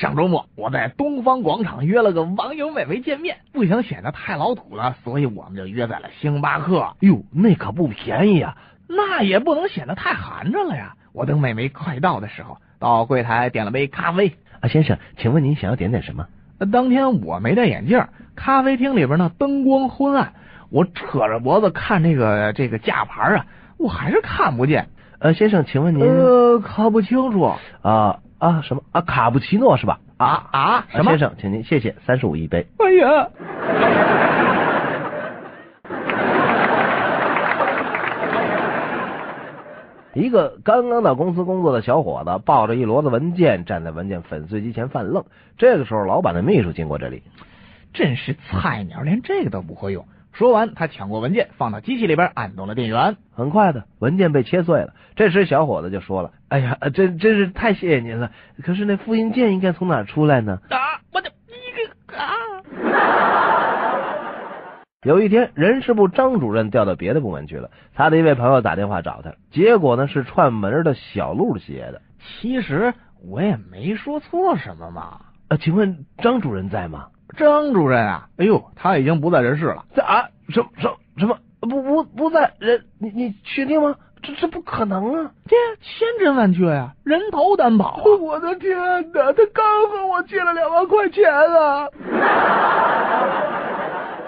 上周末我在东方广场约了个网友美眉见面，不想显得太老土了，所以我们就约在了星巴克。哟，那可不便宜啊！那也不能显得太寒碜了呀。我等美眉快到的时候，到柜台点了杯咖啡。啊，先生，请问您想要点点什么？当天我没戴眼镜，咖啡厅里边呢灯光昏暗，我扯着脖子看这个这个价牌啊，我还是看不见。呃，先生，请问您呃看不清楚啊啊什么啊卡布奇诺是吧？啊啊什么？先生，请您谢谢，三十五一杯。哎呀！一个刚刚到公司工作的小伙子抱着一摞子文件站在文件粉碎机前犯愣。这个时候，老板的秘书经过这里，真是菜鸟，连这个都不会用。说完，他抢过文件放到机器里边，按动了电源。很快的，文件被切碎了。这时，小伙子就说了：“哎呀，真真是太谢谢您了。可是那复印件应该从哪出来呢？”啊，我的一个啊！有一天，人事部张主任调到别的部门去了，他的一位朋友打电话找他，结果呢是串门的小路接的。其实我也没说错什么嘛。呃，请问张主任在吗？张主任啊，哎呦，他已经不在人世了。这啊？什什什么？不不不在人？你你确定吗？这这不可能啊！这千真万确呀，人头担保啊！我的天哪，他刚和我借了两万块钱啊！